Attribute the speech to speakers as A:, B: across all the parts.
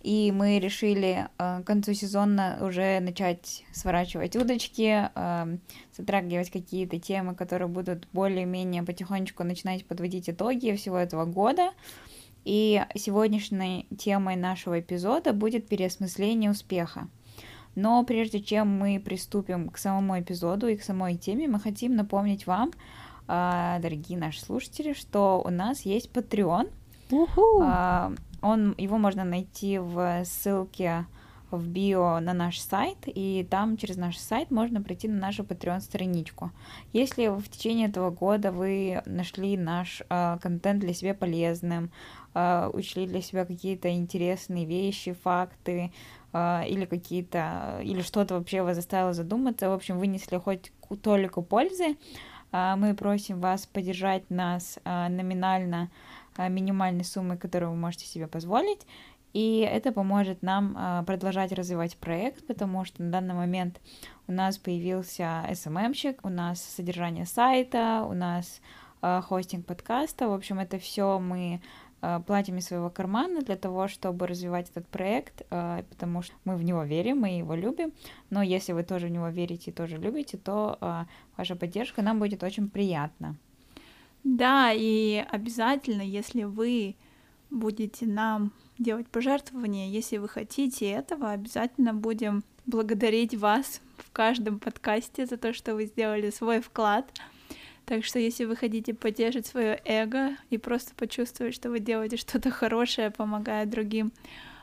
A: и мы решили э, к концу сезона уже начать сворачивать удочки, э, затрагивать какие-то темы, которые будут более-менее потихонечку начинать подводить итоги всего этого года. И сегодняшней темой нашего эпизода будет переосмысление успеха. Но прежде чем мы приступим к самому эпизоду и к самой теме, мы хотим напомнить вам, э, дорогие наши слушатели, что у нас есть Patreon. Uh, он, его можно найти в ссылке в био на наш сайт, и там через наш сайт можно пройти на нашу Patreon страничку. Если в течение этого года вы нашли наш э, контент для себя полезным, э, учли для себя какие-то интересные вещи, факты, э, или какие-то, или что-то вообще вас заставило задуматься, в общем, вынесли хоть толику пользы, э, мы просим вас поддержать нас э, номинально Э, минимальной суммы, которую вы можете себе позволить. И это поможет нам э, продолжать развивать проект, потому что на данный момент у нас появился SMM-щик, у нас содержание сайта, у нас э, хостинг подкаста. В общем, это все мы платим из своего кармана для того, чтобы развивать этот проект, потому что мы в него верим, мы его любим. Но если вы тоже в него верите и тоже любите, то ваша поддержка нам будет очень приятна.
B: Да, и обязательно, если вы будете нам делать пожертвования, если вы хотите этого, обязательно будем благодарить вас в каждом подкасте за то, что вы сделали свой вклад. Так что если вы хотите поддержать свое эго и просто почувствовать, что вы делаете что-то хорошее, помогая другим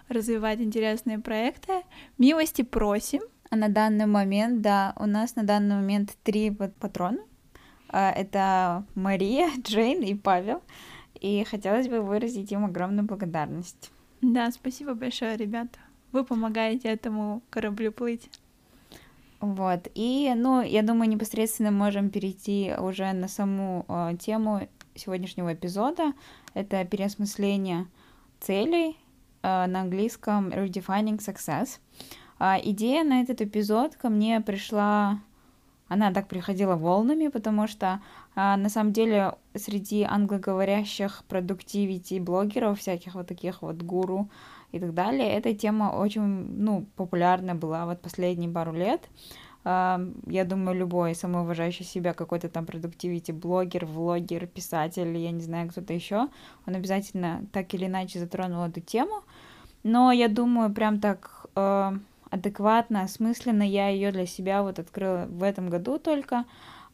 B: развивать интересные проекты, милости просим.
A: А на данный момент, да, у нас на данный момент три патрона, это Мария, Джейн и Павел. И хотелось бы выразить им огромную благодарность.
B: Да, спасибо большое, ребята. Вы помогаете этому кораблю плыть.
A: Вот. И, ну, я думаю, непосредственно можем перейти уже на саму э, тему сегодняшнего эпизода. Это переосмысление целей э, на английском redefining success. Э, идея на этот эпизод ко мне пришла она так приходила волнами, потому что а, на самом деле среди англоговорящих продуктивити блогеров, всяких вот таких вот гуру и так далее, эта тема очень, ну, популярна была вот последние пару лет. А, я думаю, любой самоуважающий себя какой-то там продуктивити блогер, влогер, писатель, я не знаю, кто-то еще, он обязательно так или иначе затронул эту тему. Но я думаю, прям так э, адекватно, осмысленно я ее для себя вот открыла в этом году только,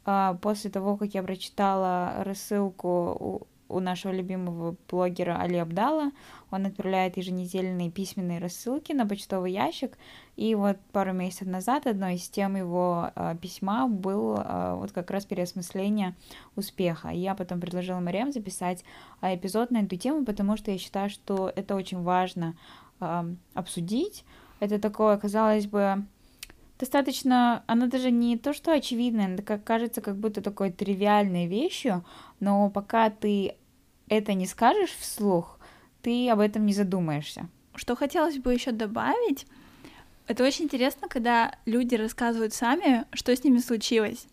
A: а, после того, как я прочитала рассылку у нашего любимого блогера Али Абдала. Он отправляет еженедельные письменные рассылки на почтовый ящик. И вот пару месяцев назад одной из тем его э, письма был э, вот как раз переосмысление успеха. И я потом предложила Мариам записать эпизод на эту тему, потому что я считаю, что это очень важно э, обсудить, это такое, казалось бы, достаточно, оно даже не то, что очевидно, это как кажется как будто такой тривиальной вещью, но пока ты это не скажешь вслух, ты об этом не задумаешься.
B: Что хотелось бы еще добавить, это очень интересно, когда люди рассказывают сами, что с ними случилось.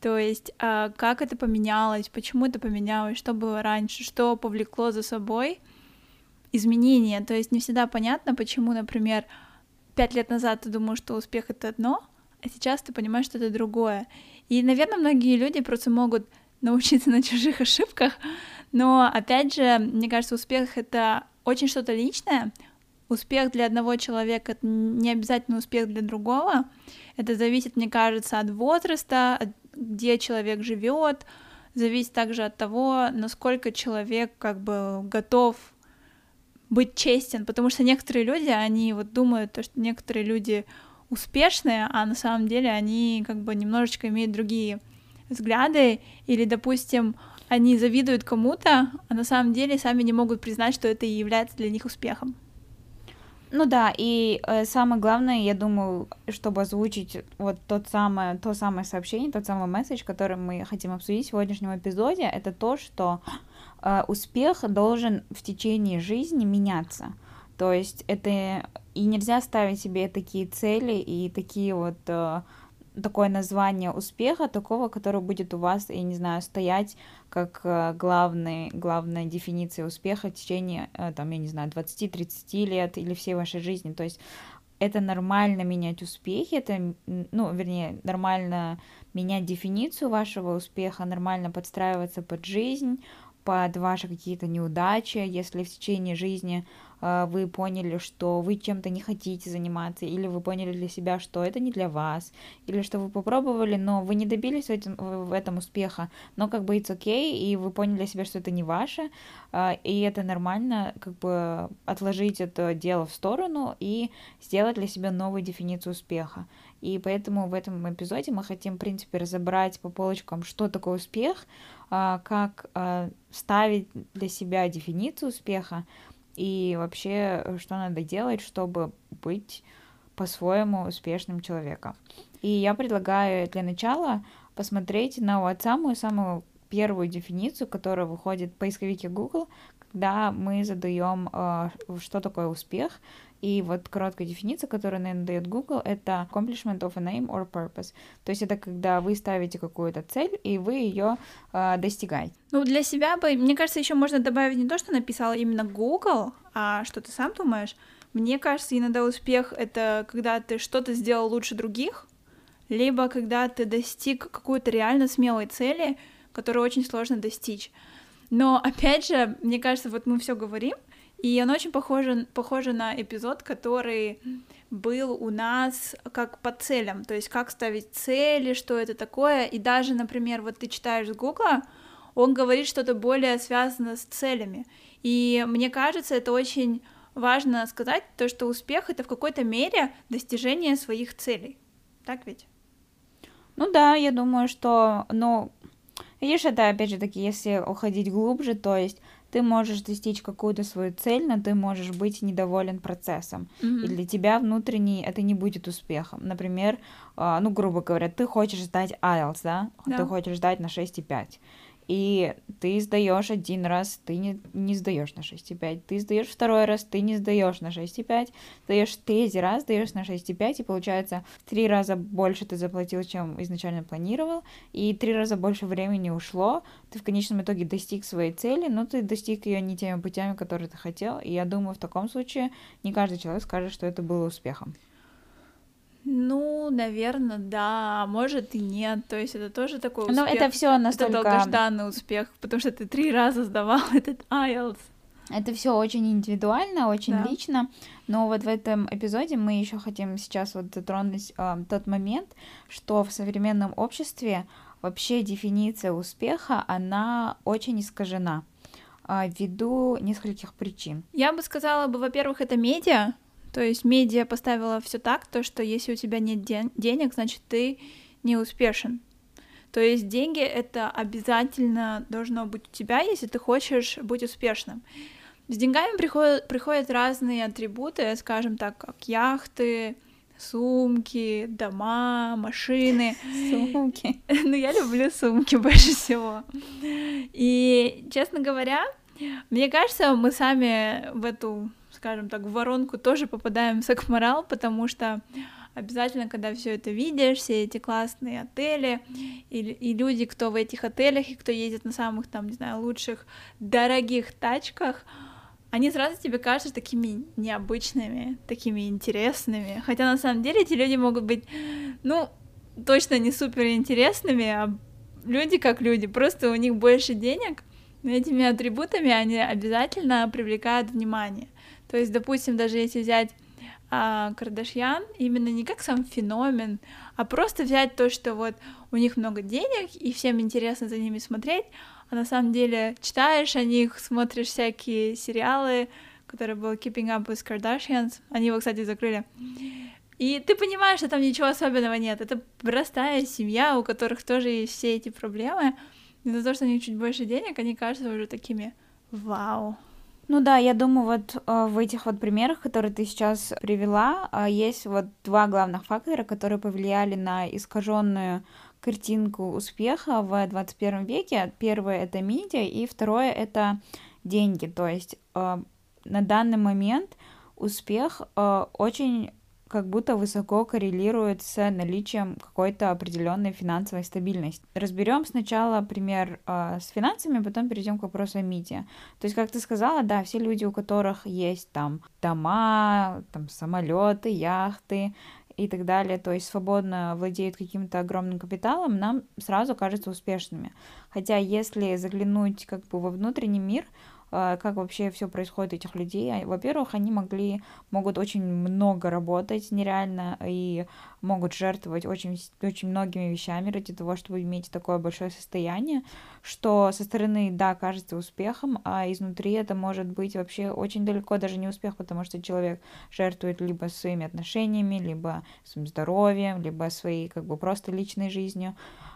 B: То есть, а, как это поменялось, почему это поменялось, что было раньше, что повлекло за собой изменения. То есть не всегда понятно, почему, например, пять лет назад ты думал, что успех это одно, а сейчас ты понимаешь, что это другое. И, наверное, многие люди просто могут научиться на чужих ошибках, но, опять же, мне кажется, успех — это очень что-то личное. Успех для одного человека — это не обязательно успех для другого. Это зависит, мне кажется, от возраста, от где человек живет, зависит также от того, насколько человек как бы готов быть честен, потому что некоторые люди, они вот думают, то, что некоторые люди успешные, а на самом деле они как бы немножечко имеют другие взгляды, или, допустим, они завидуют кому-то, а на самом деле сами не могут признать, что это и является для них успехом.
A: Ну да, и э, самое главное, я думаю, чтобы озвучить вот тот самое, то самое сообщение, тот самый месседж, который мы хотим обсудить в сегодняшнем эпизоде, это то, что успех должен в течение жизни меняться. То есть это и нельзя ставить себе такие цели и такие вот э, такое название успеха, такого, который будет у вас, я не знаю, стоять как э, главный, главная дефиниция успеха в течение, э, там, я не знаю, 20-30 лет или всей вашей жизни. То есть это нормально менять успехи, это, ну, вернее, нормально менять дефиницию вашего успеха, нормально подстраиваться под жизнь, под ваши какие-то неудачи, если в течение жизни а, вы поняли, что вы чем-то не хотите заниматься, или вы поняли для себя, что это не для вас, или что вы попробовали, но вы не добились в этом, в этом успеха, но как бы it's okay, и вы поняли для себя, что это не ваше, а, и это нормально, как бы отложить это дело в сторону и сделать для себя новую дефиницию успеха. И поэтому в этом эпизоде мы хотим, в принципе, разобрать по полочкам, что такое успех, а, как ставить для себя дефиницию успеха, и вообще, э, что надо делать, чтобы быть по-своему успешным человеком. И я предлагаю для начала посмотреть на вот самую-самую первую дефиницию, которая выходит в поисковике Google, когда мы задаем, э, что такое успех, и вот короткая дефиниция, которую, наверное, дает Google, это accomplishment of a name or purpose. То есть это когда вы ставите какую-то цель, и вы ее э, достигаете.
B: Ну, для себя бы, мне кажется, еще можно добавить не то, что написал именно Google, а что ты сам думаешь. Мне кажется, иногда успех — это когда ты что-то сделал лучше других, либо когда ты достиг какой-то реально смелой цели, которую очень сложно достичь. Но, опять же, мне кажется, вот мы все говорим, и оно очень похоже, похоже на эпизод, который был у нас как по целям, то есть как ставить цели, что это такое. И даже, например, вот ты читаешь с Гугла, он говорит что-то более связано с целями. И мне кажется, это очень важно сказать, то, что успех — это в какой-то мере достижение своих целей. Так ведь?
A: Ну да, я думаю, что, ну, видишь, это опять же таки, если уходить глубже, то есть ты можешь достичь какую-то свою цель, но ты можешь быть недоволен процессом. Mm-hmm. И для тебя внутренний это не будет успехом. Например, а, ну, грубо говоря, ты хочешь сдать IELTS, да? да. Ты хочешь сдать на 6,5 и ты сдаешь один раз, ты не, не сдаешь на 6,5, ты сдаешь второй раз, ты не сдаешь на 6,5, сдаешь третий раз, сдаешь на 6,5, и получается в три раза больше ты заплатил, чем изначально планировал, и три раза больше времени ушло, ты в конечном итоге достиг своей цели, но ты достиг ее не теми путями, которые ты хотел, и я думаю, в таком случае не каждый человек скажет, что это было успехом.
B: Ну, наверное, да, а может и нет. То есть это тоже такой успех.
A: Но это все настолько...
B: Это долгожданный успех, потому что ты три раза сдавал этот IELTS.
A: Это все очень индивидуально, очень да. лично, но вот в этом эпизоде мы еще хотим сейчас вот затронуть э, тот момент, что в современном обществе вообще дефиниция успеха, она очень искажена э, ввиду нескольких причин.
B: Я бы сказала бы, во-первых, это медиа, то есть медиа поставила все так, то что если у тебя нет ден- денег, значит ты не успешен. То есть деньги это обязательно должно быть у тебя, если ты хочешь быть успешным. С деньгами приходят, приходят разные атрибуты, скажем так, как яхты, сумки, дома, машины.
A: Сумки.
B: Ну, я люблю сумки больше всего. И, честно говоря, мне кажется, мы сами в эту скажем так, в воронку тоже попадаем в Сакмарал, потому что обязательно, когда все это видишь, все эти классные отели, и, и люди, кто в этих отелях, и кто ездит на самых, там, не знаю, лучших, дорогих тачках, они сразу тебе кажутся такими необычными, такими интересными. Хотя на самом деле эти люди могут быть, ну, точно не супер интересными, а люди как люди, просто у них больше денег, но этими атрибутами они обязательно привлекают внимание. То есть, допустим, даже если взять а, Кардашьян, именно не как сам феномен, а просто взять то, что вот у них много денег, и всем интересно за ними смотреть, а на самом деле читаешь о них, смотришь всякие сериалы, которые был Keeping Up with Kardashians, они его, кстати, закрыли, и ты понимаешь, что там ничего особенного нет, это простая семья, у которых тоже есть все эти проблемы, и за то, что у них чуть больше денег, они кажутся уже такими вау.
A: Ну да, я думаю, вот э, в этих вот примерах, которые ты сейчас привела, э, есть вот два главных фактора, которые повлияли на искаженную картинку успеха в 21 веке. Первое это медиа, и второе это деньги. То есть э, на данный момент успех очень как будто высоко коррелирует с наличием какой-то определенной финансовой стабильности. Разберем сначала пример э, с финансами, потом перейдем к вопросу о МИДе. То есть, как ты сказала, да, все люди, у которых есть там дома, там самолеты, яхты, и так далее, то есть свободно владеют каким-то огромным капиталом, нам сразу кажутся успешными. Хотя если заглянуть как бы во внутренний мир, как вообще все происходит у этих людей. А, во-первых, они могли, могут очень много работать нереально и могут жертвовать очень, очень многими вещами ради того, чтобы иметь такое большое состояние, что со стороны, да, кажется успехом, а изнутри это может быть вообще очень далеко даже не успех, потому что человек жертвует либо своими отношениями, либо своим здоровьем, либо своей как бы просто личной жизнью.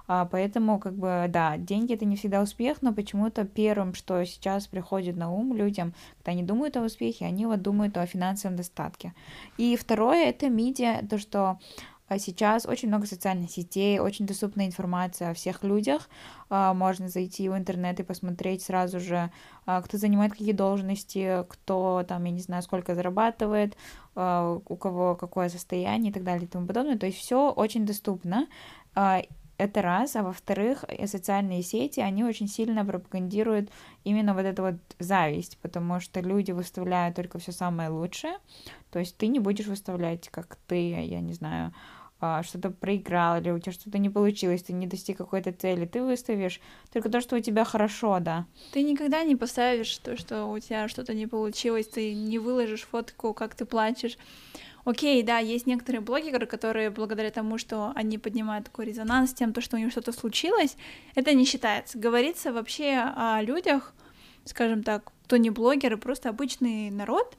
A: А, поэтому, как бы, да, деньги это не всегда успех, но почему-то первым, что сейчас приходит на ум людям, когда они думают о успехе, они вот думают о финансовом достатке. И второе это медиа, то, что а, Сейчас очень много социальных сетей, очень доступна информация о всех людях. А, можно зайти в интернет и посмотреть сразу же, кто занимает какие должности, кто там, я не знаю, сколько зарабатывает, у кого какое состояние и так далее и тому подобное. То есть все очень доступно. Это раз, а во-вторых, э, социальные сети, они очень сильно пропагандируют именно вот эту вот зависть, потому что люди выставляют только все самое лучшее, то есть ты не будешь выставлять, как ты, я не знаю, а, что-то проиграл, или у тебя что-то не получилось, ты не достиг какой-то цели, ты выставишь только то, что у тебя хорошо, да.
B: Ты никогда не поставишь то, что у тебя что-то не получилось, ты не выложишь фотку, как ты плачешь. Окей, да, есть некоторые блогеры, которые благодаря тому, что они поднимают такой резонанс тем, то, что у них что-то случилось, это не считается. Говорится вообще о людях, скажем так, кто не блогеры, просто обычный народ,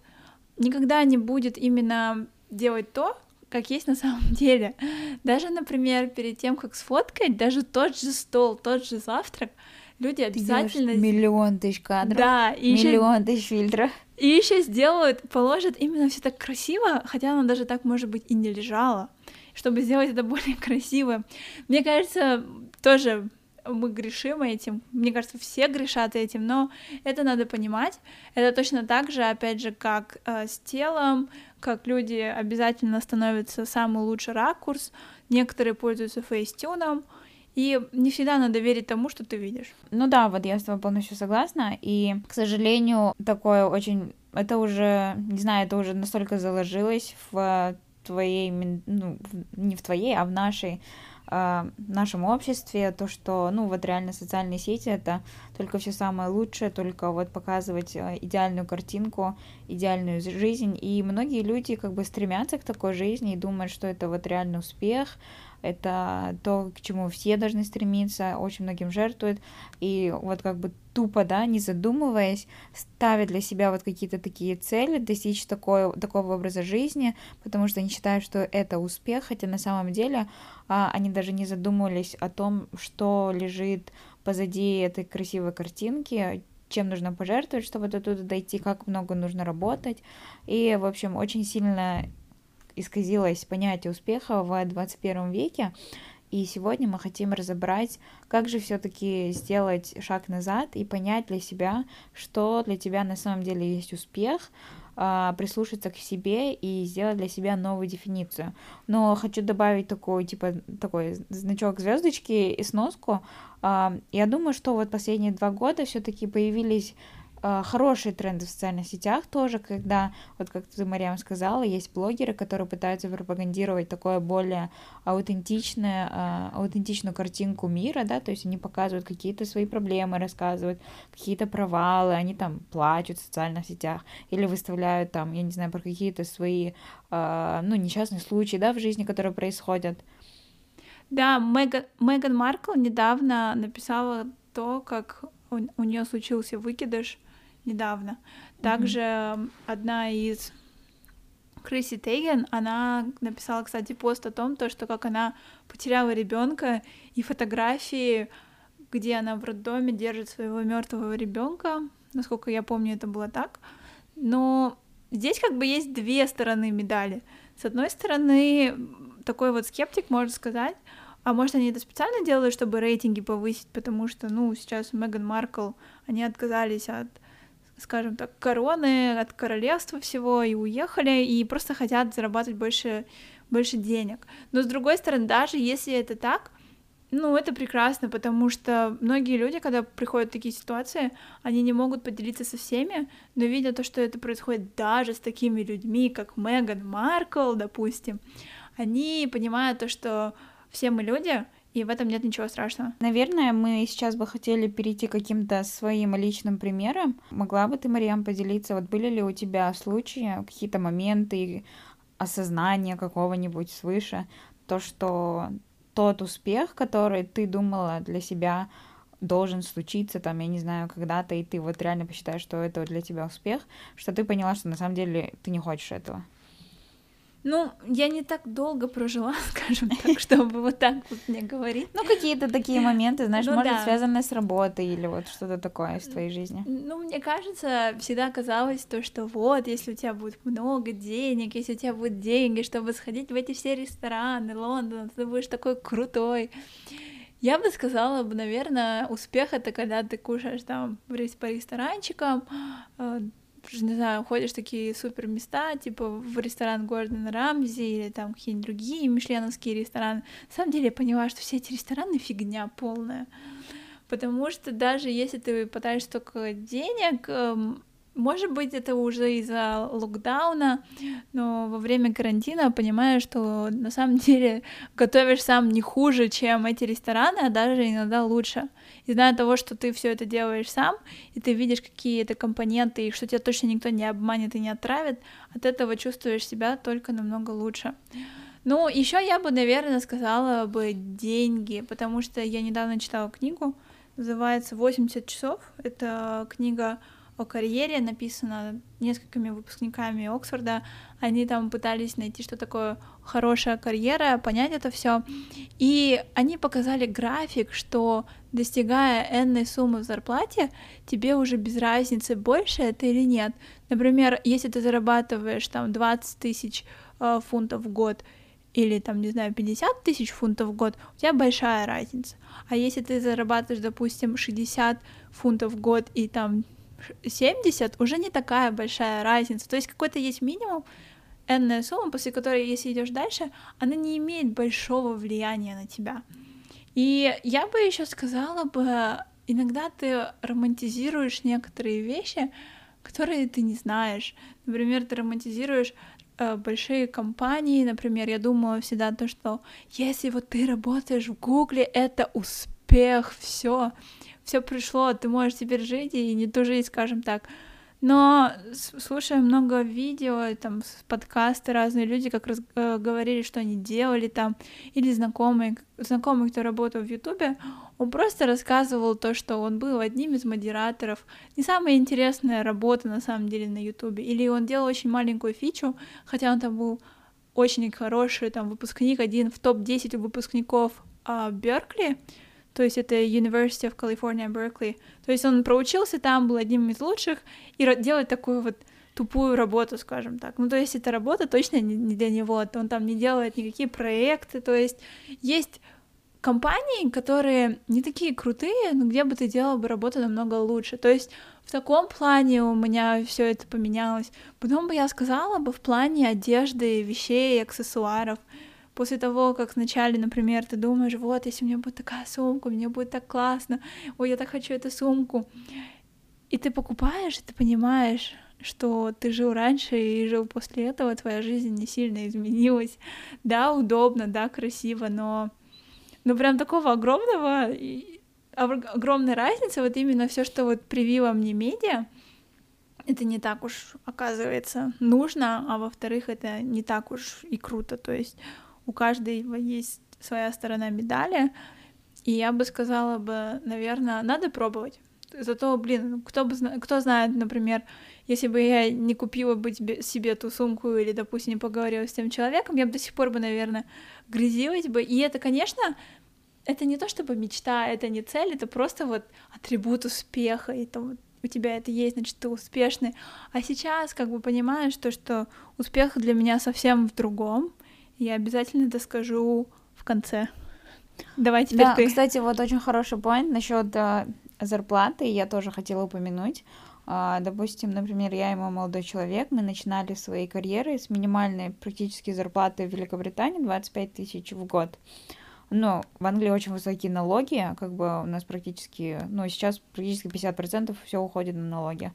B: никогда не будет именно делать то, как есть на самом деле. Даже, например, перед тем, как сфоткать, даже тот же стол, тот же завтрак, люди обязательно...
A: Миллион тысяч кадров,
B: да,
A: и миллион еще... тысяч фильтров.
B: И еще сделают, положат именно все так красиво, хотя оно даже так, может быть, и не лежало, чтобы сделать это более красиво. Мне кажется, тоже мы грешим этим. Мне кажется, все грешат этим, но это надо понимать. Это точно так же, опять же, как э, с телом, как люди обязательно становятся самый лучший ракурс. Некоторые пользуются фейстюном, и не всегда надо верить тому, что ты видишь.
A: Ну да, вот я с тобой полностью согласна. И, к сожалению, такое очень... Это уже, не знаю, это уже настолько заложилось в твоей, ну, не в твоей, а в нашей в нашем обществе, то, что, ну, вот реально социальные сети — это только все самое лучшее, только вот показывать э, идеальную картинку, идеальную жизнь, и многие люди как бы стремятся к такой жизни и думают, что это вот реальный успех, это то, к чему все должны стремиться, очень многим жертвуют, и вот как бы тупо, да, не задумываясь, ставят для себя вот какие-то такие цели, достичь такой, такого образа жизни, потому что они считают, что это успех, хотя на самом деле а, они даже не задумывались о том, что лежит позади этой красивой картинки, чем нужно пожертвовать, чтобы до туда дойти, как много нужно работать. И, в общем, очень сильно исказилось понятие успеха в 21 веке. И сегодня мы хотим разобрать, как же все-таки сделать шаг назад и понять для себя, что для тебя на самом деле есть успех, а, прислушаться к себе и сделать для себя новую дефиницию. Но хочу добавить такой, типа, такой значок звездочки и сноску. А, я думаю, что вот последние два года все-таки появились хорошие тренды в социальных сетях тоже, когда, вот как ты, Мариам, сказала, есть блогеры, которые пытаются пропагандировать такое более аутентичное, а, аутентичную картинку мира, да, то есть они показывают какие-то свои проблемы, рассказывают какие-то провалы, они там плачут в социальных сетях или выставляют там, я не знаю, про какие-то свои, а, ну, несчастные случаи, да, в жизни, которые происходят.
B: Да, Меган Маркл недавно написала то, как у, у нее случился выкидыш недавно. Также mm-hmm. одна из Криси Тейген, она написала, кстати, пост о том, то, что как она потеряла ребенка и фотографии, где она в роддоме держит своего мертвого ребенка насколько я помню, это было так. Но здесь как бы есть две стороны медали. С одной стороны, такой вот скептик может сказать, а может, они это специально делают, чтобы рейтинги повысить, потому что, ну, сейчас Меган Маркл, они отказались от, скажем так, короны, от королевства всего и уехали, и просто хотят зарабатывать больше, больше денег. Но, с другой стороны, даже если это так, ну, это прекрасно, потому что многие люди, когда приходят в такие ситуации, они не могут поделиться со всеми, но видя то, что это происходит даже с такими людьми, как Меган Маркл, допустим, они понимают то, что все мы люди, и в этом нет ничего страшного.
A: Наверное, мы сейчас бы хотели перейти к каким-то своим личным примерам. Могла бы ты, Мариам, поделиться, вот были ли у тебя случаи, какие-то моменты осознания какого-нибудь свыше, то, что тот успех, который ты думала для себя должен случиться, там, я не знаю, когда-то, и ты вот реально посчитаешь, что это для тебя успех, что ты поняла, что на самом деле ты не хочешь этого.
B: Ну, я не так долго прожила, скажем так, чтобы вот так вот мне говорить.
A: Ну, какие-то такие моменты, знаешь, ну, может, да. связанные с работой или вот что-то такое из твоей жизни.
B: Ну, мне кажется, всегда казалось то, что вот, если у тебя будет много денег, если у тебя будут деньги, чтобы сходить в эти все рестораны Лондона, ты будешь такой крутой. Я бы сказала, наверное, успех это когда ты кушаешь там по ресторанчикам, э, не знаю, ходишь в такие супер места, типа в ресторан Гордона Рамзи или там какие-нибудь другие мишленовские рестораны. На самом деле я поняла, что все эти рестораны фигня полная. Потому что даже если ты потратишь столько денег, эм, может быть, это уже из-за локдауна, но во время карантина понимаю, что на самом деле готовишь сам не хуже, чем эти рестораны, а даже иногда лучше. И зная того, что ты все это делаешь сам, и ты видишь какие это компоненты, и что тебя точно никто не обманет и не отравит, от этого чувствуешь себя только намного лучше. Ну, еще я бы, наверное, сказала бы деньги, потому что я недавно читала книгу, называется «80 часов». Это книга о карьере, написано несколькими выпускниками Оксфорда. Они там пытались найти, что такое хорошая карьера, понять это все. И они показали график, что достигая энной суммы в зарплате, тебе уже без разницы, больше это или нет. Например, если ты зарабатываешь там 20 тысяч э, фунтов в год, или там, не знаю, 50 тысяч фунтов в год, у тебя большая разница. А если ты зарабатываешь, допустим, 60 фунтов в год и там 70 уже не такая большая разница. То есть какой-то есть минимум, энная сумма, после которой, если идешь дальше, она не имеет большого влияния на тебя. И я бы еще сказала бы, иногда ты романтизируешь некоторые вещи, которые ты не знаешь. Например, ты романтизируешь э, большие компании, например, я думаю всегда то, что если вот ты работаешь в Гугле, это успех, все все пришло, ты можешь теперь жить и не тужить, скажем так. Но слушая много видео, там, подкасты разные люди как раз э, говорили, что они делали там, или знакомые, знакомый, кто работал в Ютубе, он просто рассказывал то, что он был одним из модераторов. Не самая интересная работа на самом деле на Ютубе. Или он делал очень маленькую фичу, хотя он там был очень хороший, там, выпускник, один в топ-10 выпускников а, Беркли, то есть это University of California, Berkeley. То есть он проучился там, был одним из лучших, и делает такую вот тупую работу, скажем так. Ну, то есть эта работа точно не для него, он там не делает никакие проекты, то есть есть компании, которые не такие крутые, но где бы ты делал бы работу намного лучше. То есть в таком плане у меня все это поменялось. Потом бы я сказала бы в плане одежды, вещей, аксессуаров после того, как вначале, например, ты думаешь, вот, если у меня будет такая сумка, мне будет так классно, ой, я так хочу эту сумку, и ты покупаешь, и ты понимаешь, что ты жил раньше и жил после этого, твоя жизнь не сильно изменилась. Да, удобно, да, красиво, но, но прям такого огромного, огромной разницы, вот именно все, что вот привило мне медиа, это не так уж, оказывается, нужно, а во-вторых, это не так уж и круто, то есть у каждого есть своя сторона медали, и я бы сказала бы, наверное, надо пробовать. Зато, блин, кто, бы, кто знает, например, если бы я не купила бы себе ту сумку или, допустим, не поговорила с тем человеком, я бы до сих пор бы, наверное, грязилась бы. И это, конечно, это не то чтобы мечта, это не цель, это просто вот атрибут успеха. И там у тебя это есть, значит, ты успешный. А сейчас как бы понимаешь то, что успех для меня совсем в другом. Я обязательно это скажу в конце. Давай теперь
A: да,
B: ты.
A: кстати, вот очень хороший point насчет uh, зарплаты. Я тоже хотела упомянуть. Uh, допустим, например, я и мой молодой человек, мы начинали свои карьеры с минимальной практически зарплаты в Великобритании 25 тысяч в год. Но в Англии очень высокие налоги, как бы у нас практически, ну, сейчас практически 50% все уходит на налоги.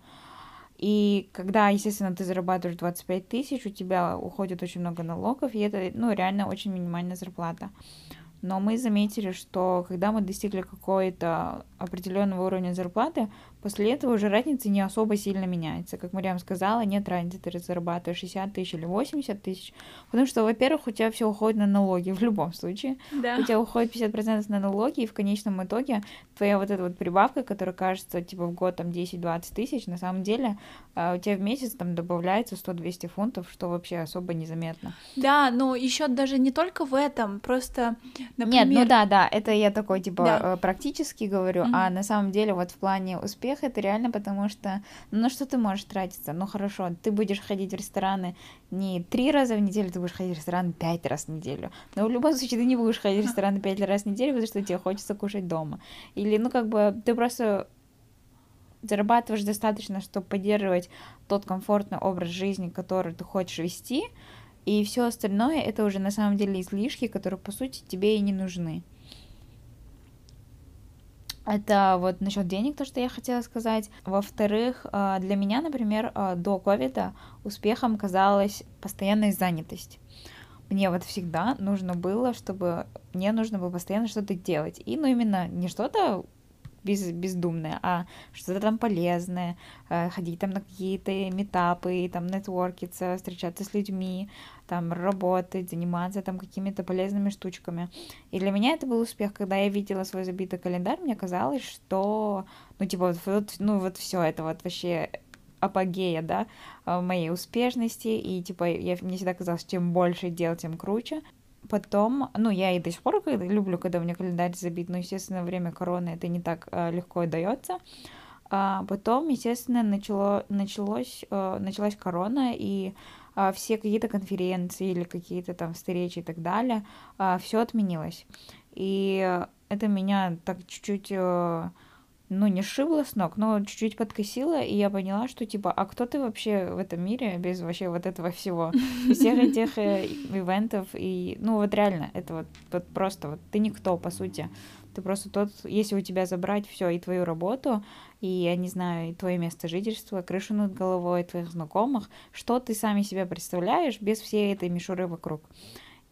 A: И когда, естественно, ты зарабатываешь 25 тысяч, у тебя уходит очень много налогов, и это, ну, реально очень минимальная зарплата. Но мы заметили, что когда мы достигли какой-то определенного уровня зарплаты, после этого уже разница не особо сильно меняется. Как Мариам сказала, нет разницы, ты зарабатываешь 60 тысяч или 80 тысяч, потому что, во-первых, у тебя все уходит на налоги в любом случае. Да. У тебя уходит 50% на налоги, и в конечном итоге твоя вот эта вот прибавка, которая кажется, типа, в год там 10-20 тысяч, на самом деле а, у тебя в месяц там добавляется 100-200 фунтов, что вообще особо незаметно.
B: Да, но еще даже не только в этом, просто
A: Например... Нет, ну да, да, это я такой, типа, да. Э, практически говорю, mm-hmm. а на самом деле вот в плане успеха это реально потому что, ну на что ты можешь тратиться? Ну хорошо, ты будешь ходить в рестораны не три раза в неделю, ты будешь ходить в ресторан пять раз в неделю, но в любом случае ты не будешь ходить в рестораны пять раз в неделю, потому что тебе хочется кушать дома. Или, ну как бы, ты просто зарабатываешь достаточно, чтобы поддерживать тот комфортный образ жизни, который ты хочешь вести, и все остальное это уже на самом деле излишки, которые по сути тебе и не нужны. Это вот насчет денег, то, что я хотела сказать. Во-вторых, а, для меня, например, а, до ковида успехом казалась постоянная занятость. Мне вот всегда нужно было, чтобы мне нужно было постоянно что-то делать. И, ну, именно не что-то без, бездумное, а что-то там полезное, э, ходить там на какие-то метапы, там нетворкиться, встречаться с людьми, там работать, заниматься там какими-то полезными штучками. И для меня это был успех, когда я видела свой забитый календарь, мне казалось, что, ну, типа, вот, ну, вот все это вот вообще апогея, да, э, моей успешности, и, типа, я, мне всегда казалось, чем больше дел, тем круче. Потом, ну, я и до сих пор люблю, когда у меня календарь забит, но, естественно, время короны это не так э, легко дается. А потом, естественно, начало, началось, э, началась корона, и э, все какие-то конференции или какие-то там встречи и так далее, все отменилось. И это меня так чуть-чуть... Ну, не сшибла с ног, но чуть-чуть подкосила, и я поняла, что, типа, а кто ты вообще в этом мире без вообще вот этого всего? Всех этих э, ивентов, и, ну, вот реально, это вот, вот просто, вот ты никто, по сути. Ты просто тот, если у тебя забрать все и твою работу, и, я не знаю, и твое место жительства, крышу над головой, твоих знакомых, что ты сами себя представляешь без всей этой мишуры вокруг.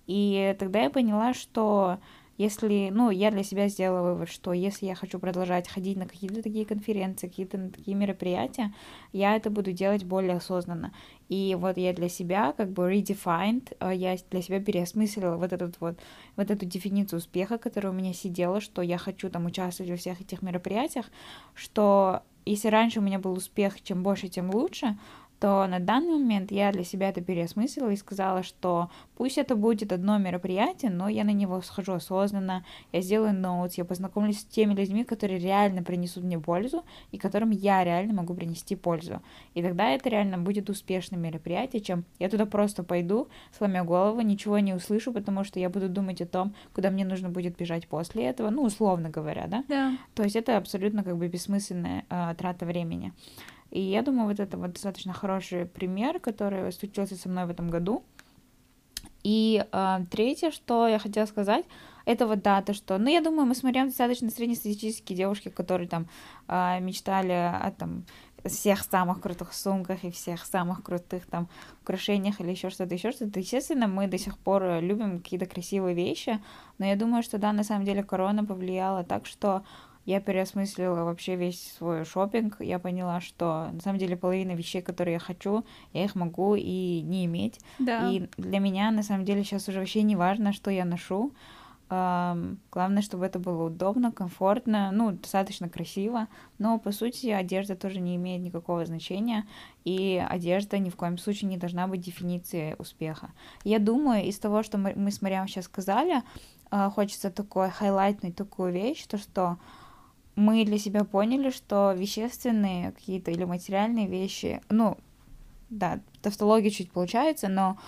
A: И тогда я поняла, что если, ну, я для себя сделала вывод, что если я хочу продолжать ходить на какие-то такие конференции, какие-то такие мероприятия, я это буду делать более осознанно. И вот я для себя как бы redefined, э, я для себя переосмыслила вот этот вот, вот эту дефиницию успеха, которая у меня сидела, что я хочу там участвовать во всех этих мероприятиях, что если раньше у меня был успех, чем больше, тем лучше, то на данный момент я для себя это переосмыслила и сказала, что пусть это будет одно мероприятие, но я на него схожу осознанно, я сделаю ноут, я познакомлюсь с теми людьми, которые реально принесут мне пользу и которым я реально могу принести пользу. И тогда это реально будет успешным мероприятие, чем я туда просто пойду, сломя голову, ничего не услышу, потому что я буду думать о том, куда мне нужно будет бежать после этого, ну, условно говоря, да?
B: Да.
A: То есть это абсолютно как бы бессмысленная э, трата времени. И я думаю, вот это вот достаточно хороший пример, который случился со мной в этом году. И э, третье, что я хотела сказать, это вот да, то, что, ну, я думаю, мы смотрим достаточно среднестатистические девушки, которые там э, мечтали о там всех самых крутых сумках и всех самых крутых там украшениях или еще что-то, еще что-то. Естественно, мы до сих пор любим какие-то красивые вещи, но я думаю, что да, на самом деле корона повлияла так, что я переосмыслила вообще весь свой шопинг. Я поняла, что на самом деле половина вещей, которые я хочу, я их могу и не иметь.
B: Да.
A: И для меня на самом деле сейчас уже вообще не важно, что я ношу. Главное, чтобы это было удобно, комфортно, ну, достаточно красиво. Но, по сути, одежда тоже не имеет никакого значения. И одежда ни в коем случае не должна быть дефиницией успеха. Я думаю, из того, что мы, мы с Мариам сейчас сказали, uh, хочется такой хайлайтнуть такую вещь, то что мы для себя поняли, что вещественные какие-то или материальные вещи, ну, да, тавтология чуть получается, но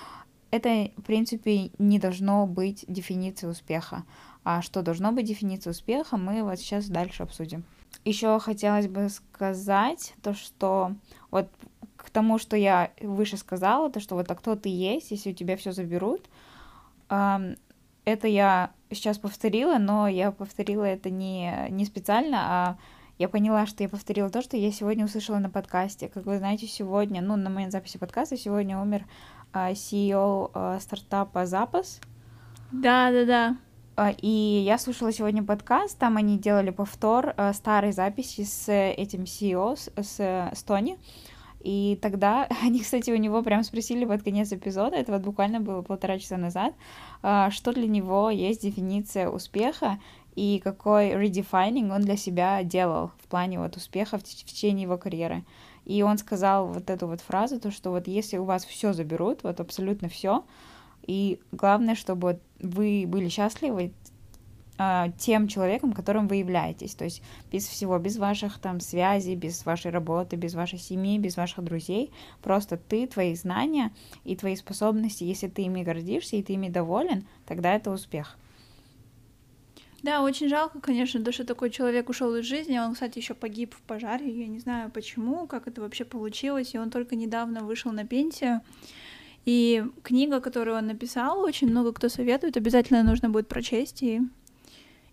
A: это, в принципе, не должно быть дефиницией успеха. А что должно быть дефиницией успеха, мы вот сейчас дальше обсудим. Еще хотелось бы сказать то, что вот к тому, что я выше сказала, то, что вот а кто ты есть, если у тебя все заберут, это я сейчас повторила, но я повторила это не, не специально, а я поняла, что я повторила то, что я сегодня услышала на подкасте. Как вы знаете, сегодня, ну, на момент записи подкаста, сегодня умер а, CEO а, стартапа Запас.
B: Да, да, да.
A: А, и я слушала сегодня подкаст, там они делали повтор старой записи с этим CEO, с, с Тони. И тогда они, кстати, у него прям спросили под конец эпизода, это вот буквально было полтора часа назад, а, что для него есть дефиниция успеха и какой redefining он для себя делал в плане вот успеха в, течение его карьеры. И он сказал вот эту вот фразу, то что вот если у вас все заберут, вот абсолютно все, и главное, чтобы вы были счастливы тем человеком, которым вы являетесь. То есть без всего, без ваших там связей, без вашей работы, без вашей семьи, без ваших друзей. Просто ты, твои знания и твои способности, если ты ими гордишься и ты ими доволен, тогда это успех.
B: Да, очень жалко, конечно, то, что такой человек ушел из жизни. Он, кстати, еще погиб в пожаре. Я не знаю почему, как это вообще получилось. И он только недавно вышел на пенсию. И книга, которую он написал, очень много кто советует, обязательно нужно будет прочесть и,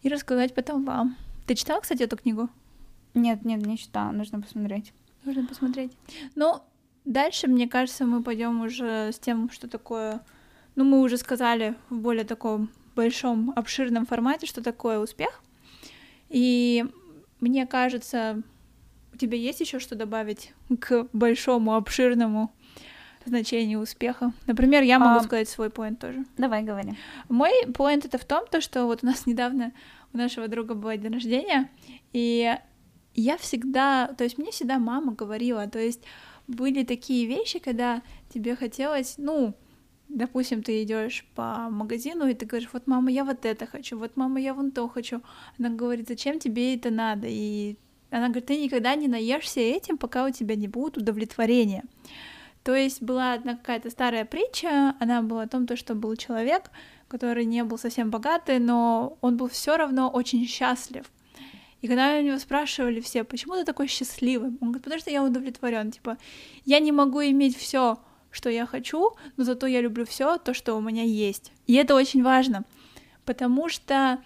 B: и рассказать потом вам. Ты читала, кстати, эту книгу?
A: Нет, нет, не читала, нужно посмотреть.
B: Нужно посмотреть. Ну, дальше, мне кажется, мы пойдем уже с тем, что такое. Ну, мы уже сказали в более таком большом, обширном формате, что такое успех. И мне кажется, у тебя есть еще что добавить к большому, обширному значение успеха. Например, я могу а, сказать свой поинт тоже.
A: Давай, говори.
B: Мой поинт это в том, то, что вот у нас недавно у нашего друга был день рождения, и я всегда, то есть мне всегда мама говорила, то есть были такие вещи, когда тебе хотелось, ну, допустим, ты идешь по магазину, и ты говоришь, вот, мама, я вот это хочу, вот, мама, я вон то хочу. Она говорит, зачем тебе это надо? И она говорит, ты никогда не наешься этим, пока у тебя не будет удовлетворения. То есть была одна какая-то старая притча, она была о том, то, что был человек, который не был совсем богатый, но он был все равно очень счастлив. И когда у него спрашивали все, почему ты такой счастливый, он говорит, потому что я удовлетворен, типа, я не могу иметь все, что я хочу, но зато я люблю все то, что у меня есть. И это очень важно, потому что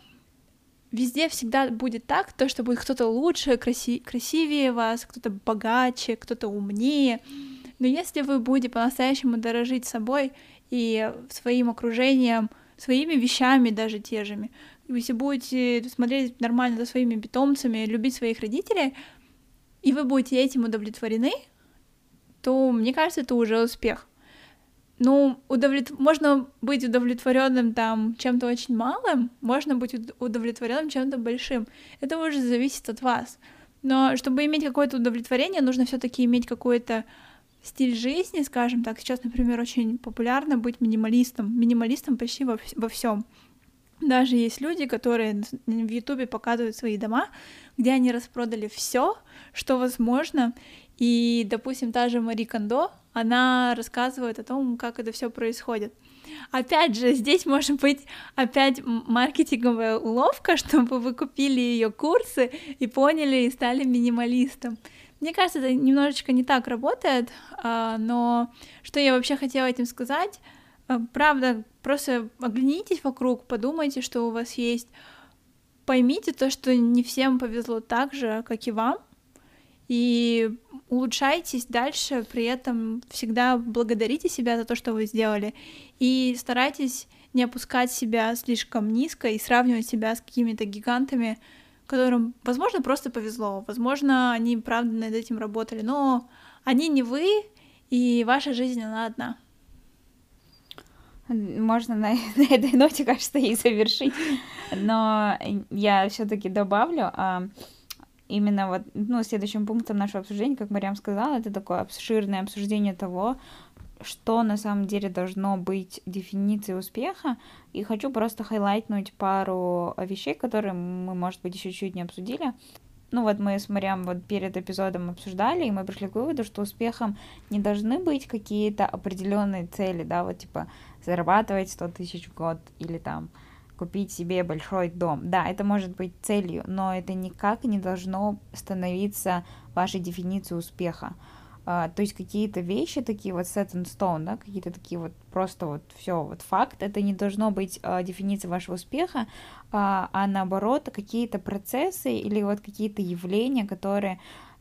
B: везде всегда будет так, то, что будет кто-то лучше, краси- красивее вас, кто-то богаче, кто-то умнее, но если вы будете по-настоящему дорожить собой и своим окружением, своими вещами даже те же, если будете смотреть нормально за своими питомцами, любить своих родителей, и вы будете этим удовлетворены, то мне кажется, это уже успех. Ну, удовлет... можно быть удовлетворенным там чем-то очень малым, можно быть удовлетворенным чем-то большим. Это уже зависит от вас. Но чтобы иметь какое-то удовлетворение, нужно все-таки иметь какое-то стиль жизни, скажем так, сейчас, например, очень популярно быть минималистом, минималистом почти во, во всем. Даже есть люди, которые в Ютубе показывают свои дома, где они распродали все, что возможно. И, допустим, та же Мари Кондо, она рассказывает о том, как это все происходит. Опять же, здесь может быть опять маркетинговая уловка, чтобы вы купили ее курсы и поняли и стали минималистом. Мне кажется, это немножечко не так работает, а, но что я вообще хотела этим сказать? А, правда, просто оглянитесь вокруг, подумайте, что у вас есть, поймите то, что не всем повезло так же, как и вам, и улучшайтесь дальше, при этом всегда благодарите себя за то, что вы сделали, и старайтесь не опускать себя слишком низко и сравнивать себя с какими-то гигантами, которым, возможно, просто повезло, возможно, они, правда, над этим работали, но они не вы, и ваша жизнь, она одна.
A: Можно на, на этой ноте, кажется, и завершить, но я все таки добавлю, а, именно вот, ну, следующим пунктом нашего обсуждения, как Мариам сказала, это такое обширное обсуждение того, что на самом деле должно быть дефиницией успеха, и хочу просто хайлайтнуть пару вещей, которые мы, может быть, еще чуть не обсудили. ну вот мы с Мариам вот перед эпизодом обсуждали, и мы пришли к выводу, что успехом не должны быть какие-то определенные цели, да, вот типа зарабатывать 100 тысяч в год или там купить себе большой дом. Да, это может быть целью, но это никак не должно становиться вашей дефиницией успеха. Uh, то есть какие-то вещи такие вот set in stone, да, какие-то такие вот просто вот все вот факт, это не должно быть uh, дефиницией вашего успеха, uh, а наоборот какие-то процессы или вот какие-то явления, которые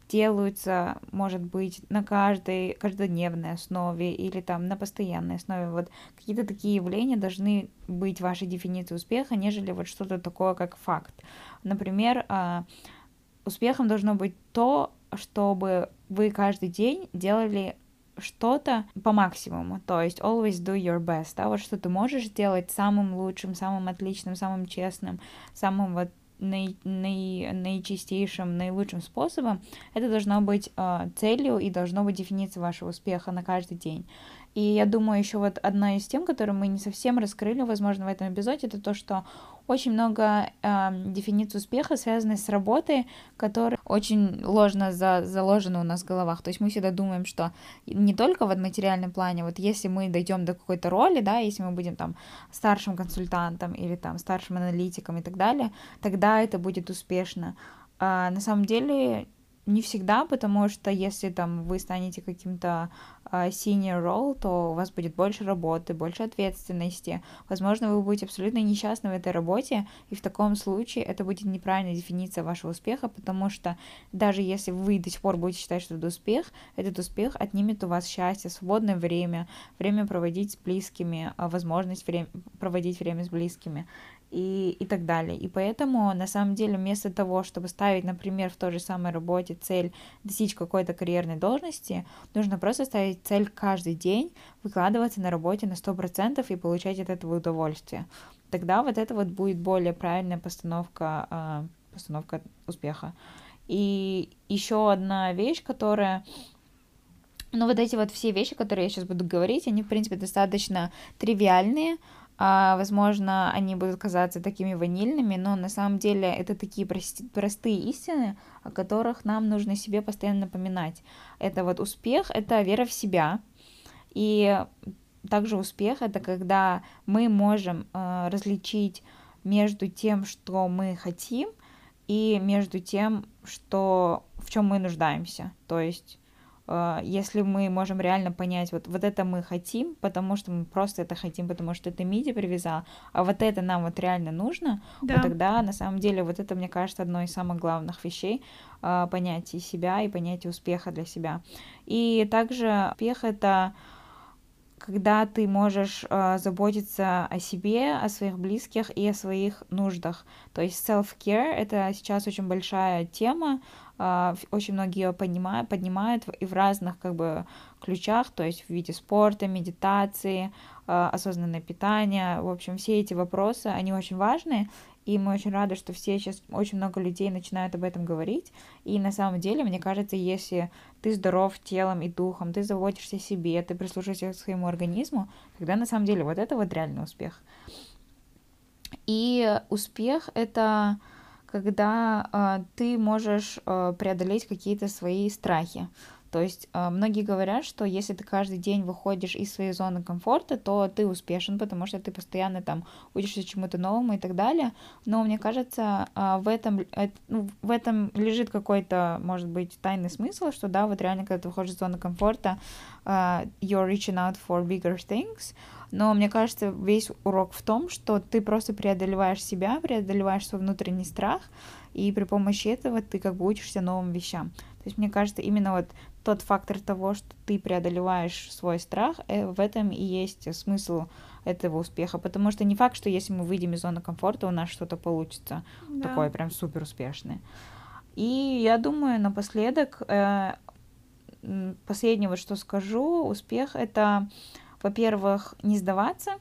A: делаются, может быть, на каждой каждодневной основе или там на постоянной основе. Вот какие-то такие явления должны быть вашей дефиницией успеха, нежели вот что-то такое, как факт. Например, успехом должно быть то, чтобы вы каждый день делали что-то по максимуму, то есть always do your best, да, вот что ты можешь сделать самым лучшим, самым отличным, самым честным, самым вот наи, наи, наичистейшим, наилучшим способом, это должно быть э, целью и должно быть дефиницией вашего успеха на каждый день. И я думаю, еще вот одна из тем, которую мы не совсем раскрыли, возможно, в этом эпизоде, это то, что очень много э, дефиниций успеха связаны с работой, которые очень ложно за, заложены у нас в головах. То есть мы всегда думаем, что не только в материальном плане, вот если мы дойдем до какой-то роли, да, если мы будем там старшим консультантом или там старшим аналитиком и так далее, тогда это будет успешно. А на самом деле не всегда, потому что если там вы станете каким-то uh, senior role, то у вас будет больше работы, больше ответственности. Возможно, вы будете абсолютно несчастны в этой работе, и в таком случае это будет неправильная дефиниция вашего успеха, потому что даже если вы до сих пор будете считать, что это успех, этот успех отнимет у вас счастье, свободное время, время проводить с близкими, а, возможность время, проводить время с близкими и, и так далее. И поэтому, на самом деле, вместо того, чтобы ставить, например, в той же самой работе цель достичь какой-то карьерной должности, нужно просто ставить цель каждый день, выкладываться на работе на 100% и получать от этого удовольствие. Тогда вот это вот будет более правильная постановка, э, постановка успеха. И еще одна вещь, которая ну, вот эти вот все вещи, которые я сейчас буду говорить, они, в принципе, достаточно тривиальные, а, возможно, они будут казаться такими ванильными, но на самом деле это такие прости- простые истины, о которых нам нужно себе постоянно напоминать. Это вот успех, это вера в себя. И также успех это когда мы можем э, различить между тем, что мы хотим, и между тем, что в чем мы нуждаемся. То есть а, если мы можем реально понять, вот, вот это мы хотим, потому что мы просто это хотим, потому что это Миди привязал, а вот это нам вот реально нужно, да. вот тогда на самом деле вот это, мне кажется, одно из самых главных вещей, а, понятие себя и понятие успеха для себя. И также успех — это когда ты можешь э, заботиться о себе, о своих близких и о своих нуждах. То есть self-care — это сейчас очень большая тема, очень многие поднимают, поднимают и в разных как бы ключах, то есть в виде спорта, медитации, а, осознанное питание, в общем, все эти вопросы, они очень важны, и мы очень рады, что все сейчас, очень много людей начинают об этом говорить. И на самом деле, мне кажется, если ты здоров телом и духом, ты заботишься о себе, ты прислушиваешься к своему организму, тогда на самом деле вот это вот реальный успех. И успех — это когда э, ты можешь э, преодолеть какие-то свои страхи. То есть э, многие говорят, что если ты каждый день выходишь из своей зоны комфорта, то ты успешен, потому что ты постоянно там учишься чему-то новому и так далее. Но мне кажется, э, в этом э, ну, в этом лежит какой-то, может быть, тайный смысл, что да, вот реально, когда ты выходишь из зоны комфорта, э, you're reaching out for bigger things. Но мне кажется, весь урок в том, что ты просто преодолеваешь себя, преодолеваешь свой внутренний страх, и при помощи этого ты как бы учишься новым вещам. То есть мне кажется, именно вот тот фактор того, что ты преодолеваешь свой страх, э, в этом и есть смысл этого успеха. Потому что не факт, что если мы выйдем из зоны комфорта, у нас что-то получится да. такое прям супер успешное. И я думаю, напоследок, э, последнее вот что скажу, успех это во-первых, не сдаваться,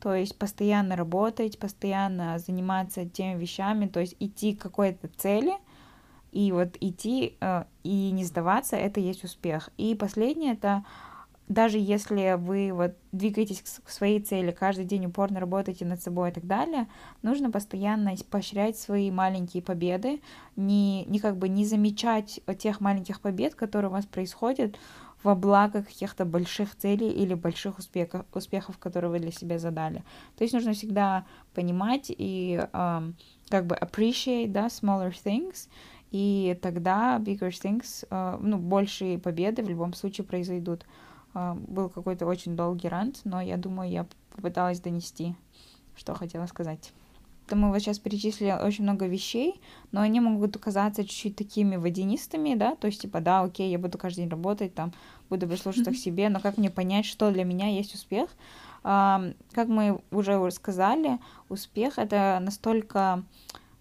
A: то есть постоянно работать, постоянно заниматься теми вещами, то есть идти к какой-то цели, и вот идти э, и не сдаваться, это есть успех. И последнее, это даже если вы вот двигаетесь к своей цели, каждый день упорно работаете над собой и так далее, нужно постоянно поощрять свои маленькие победы, не, не как бы не замечать тех маленьких побед, которые у вас происходят во благо каких-то больших целей или больших успехов, успехов, которые вы для себя задали. То есть нужно всегда понимать и um, как бы appreciate, да, smaller things, и тогда bigger things, uh, ну, большие победы в любом случае произойдут. Uh, был какой-то очень долгий рант, но я думаю, я попыталась донести, что хотела сказать мы вот сейчас перечислили очень много вещей, но они могут казаться чуть-чуть такими водянистыми, да, то есть, типа, да, окей, я буду каждый день работать, там, буду прислушиваться к себе, но как мне понять, что для меня есть успех? Как мы уже сказали, успех — это настолько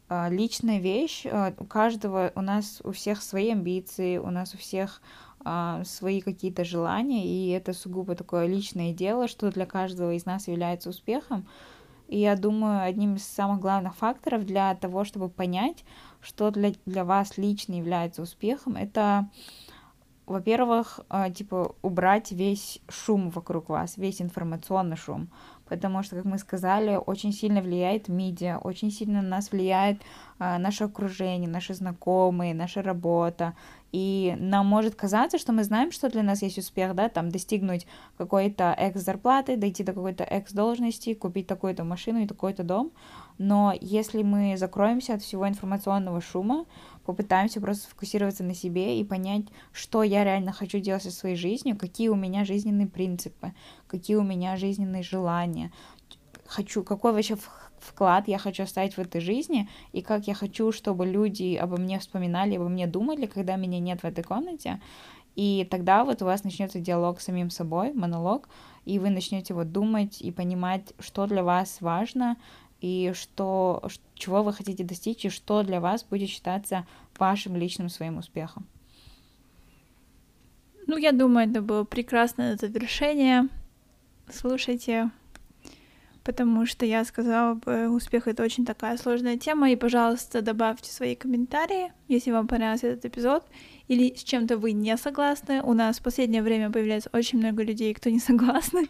A: личная вещь, а, у каждого, у нас у всех свои амбиции, у нас у всех а, свои какие-то желания, и это сугубо такое личное дело, что для каждого из нас является успехом, и я думаю, одним из самых главных факторов для того, чтобы понять, что для, для вас лично является успехом, это, во-первых, типа убрать весь шум вокруг вас, весь информационный шум. Потому что, как мы сказали, очень сильно влияет медиа, очень сильно на нас влияет э, наше окружение, наши знакомые, наша работа. И нам может казаться, что мы знаем, что для нас есть успех, да, там достигнуть какой-то экс зарплаты, дойти до какой-то экс должности, купить такую-то машину и такой-то дом. Но если мы закроемся от всего информационного шума, попытаемся просто сфокусироваться на себе и понять, что я реально хочу делать со своей жизнью, какие у меня жизненные принципы, какие у меня жизненные желания, хочу, какой вообще вклад я хочу оставить в этой жизни, и как я хочу, чтобы люди обо мне вспоминали, обо мне думали, когда меня нет в этой комнате. И тогда вот у вас начнется диалог с самим собой, монолог, и вы начнете вот думать и понимать, что для вас важно, и что, чего вы хотите достичь, и что для вас будет считаться вашим личным своим успехом.
B: Ну, я думаю, это было прекрасное завершение. Слушайте потому что я сказала бы, успех — это очень такая сложная тема, и, пожалуйста, добавьте свои комментарии, если вам понравился этот эпизод, или с чем-то вы не согласны. У нас в последнее время появляется очень много людей, кто не согласны,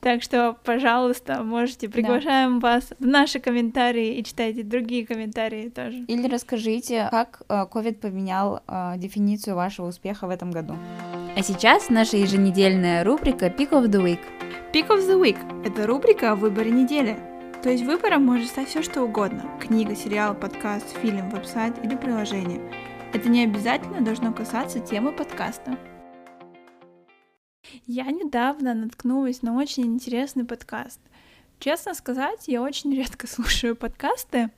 B: так что, пожалуйста, можете, приглашаем да. вас в наши комментарии и читайте другие комментарии тоже.
A: Или расскажите, как COVID э, поменял э, дефиницию вашего успеха в этом году. А сейчас наша еженедельная рубрика Pick of the Week —
B: Pick of the Week – это рубрика о выборе недели. То есть выбором может стать все что угодно – книга, сериал, подкаст, фильм, веб-сайт или приложение. Это не обязательно должно касаться темы подкаста. Я недавно наткнулась на очень интересный подкаст. Честно сказать, я очень редко слушаю подкасты.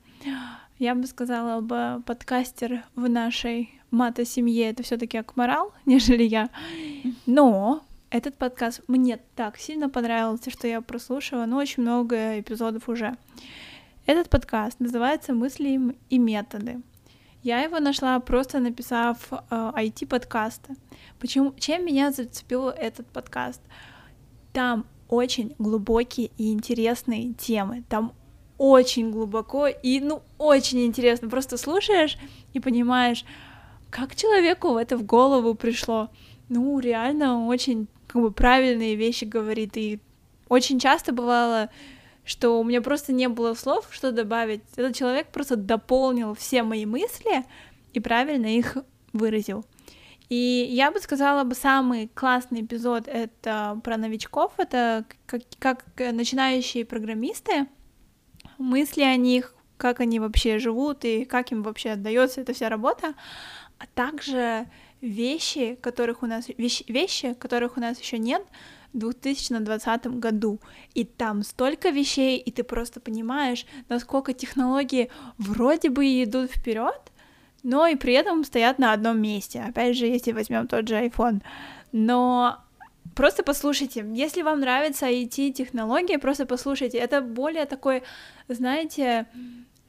B: Я бы сказала бы, подкастер в нашей мата-семье это все-таки Акмарал, нежели я. Но этот подкаст мне так сильно понравился, что я прослушала, ну, очень много эпизодов уже. Этот подкаст называется «Мысли и методы». Я его нашла просто написав э, IT-подкаста. Почему? Чем меня зацепил этот подкаст? Там очень глубокие и интересные темы. Там очень глубоко и, ну, очень интересно. Просто слушаешь и понимаешь, как человеку это в голову пришло. Ну, реально очень как бы правильные вещи говорит. И очень часто бывало, что у меня просто не было слов, что добавить. Этот человек просто дополнил все мои мысли и правильно их выразил. И я бы сказала бы, самый классный эпизод — это про новичков, это как, как начинающие программисты, мысли о них, как они вообще живут и как им вообще отдается эта вся работа, а также вещи, которых у нас вещи, вещи, которых у нас еще нет в 2020 году. И там столько вещей, и ты просто понимаешь, насколько технологии вроде бы идут вперед, но и при этом стоят на одном месте. Опять же, если возьмем тот же iPhone. Но просто послушайте, если вам нравится IT-технологии, просто послушайте. Это более такой, знаете,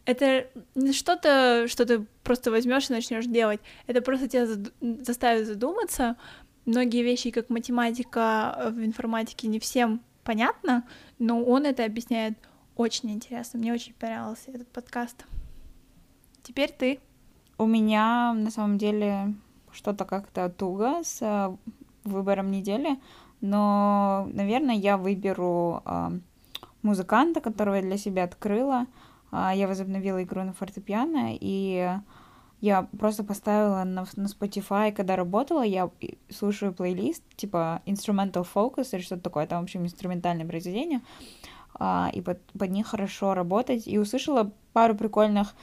B: это не что-то, что ты просто возьмешь и начнешь делать. Это просто тебя заставит задуматься. Многие вещи, как математика э, в информатике, не всем понятно, но он это объясняет очень интересно. Мне очень понравился этот подкаст. Теперь ты.
A: У меня на самом деле что-то как-то туго с э, выбором недели, но, наверное, я выберу э, музыканта, которого я для себя открыла. Э, я возобновила игру на фортепиано, и я просто поставила на, на Spotify, когда работала, я слушаю плейлист, типа Instrumental Focus или что-то такое, там, в общем, инструментальное произведение, а, и под, под них хорошо работать, и услышала пару прикольных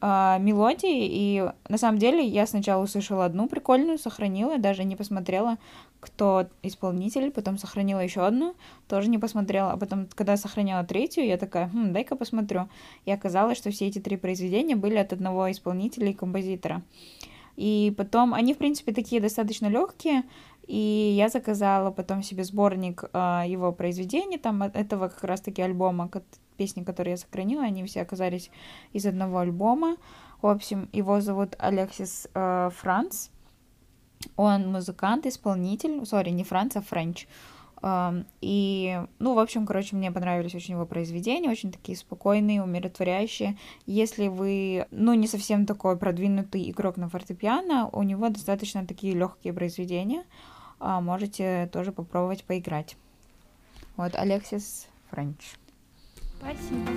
A: а, мелодий, и на самом деле я сначала услышала одну прикольную, сохранила, даже не посмотрела, кто исполнитель, потом сохранила еще одну, тоже не посмотрела, а потом, когда сохраняла третью, я такая, хм, дай-ка посмотрю. И оказалось, что все эти три произведения были от одного исполнителя и композитора. И потом, они, в принципе, такие достаточно легкие, и я заказала потом себе сборник э, его произведений, там, этого как раз-таки альбома, песни, которые я сохранила, они все оказались из одного альбома. В общем, его зовут Алексис э, Франц, он музыкант, исполнитель, сори, не Франц, а Френч. И, ну, в общем, короче, мне понравились очень его произведения, очень такие спокойные, умиротворяющие. Если вы, ну, не совсем такой продвинутый игрок на фортепиано, у него достаточно такие легкие произведения. А, можете тоже попробовать поиграть. Вот, Алексис Френч.
B: Спасибо.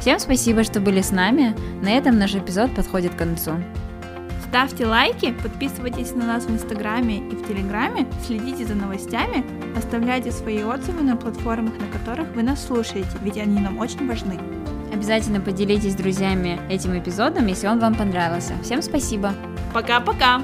A: Всем спасибо, что были с нами. На этом наш эпизод подходит к концу.
B: Ставьте лайки, подписывайтесь на нас в Инстаграме и в Телеграме, следите за новостями, оставляйте свои отзывы на платформах, на которых вы нас слушаете, ведь они нам очень важны.
A: Обязательно поделитесь с друзьями этим эпизодом, если он вам понравился. Всем спасибо.
B: Пока-пока.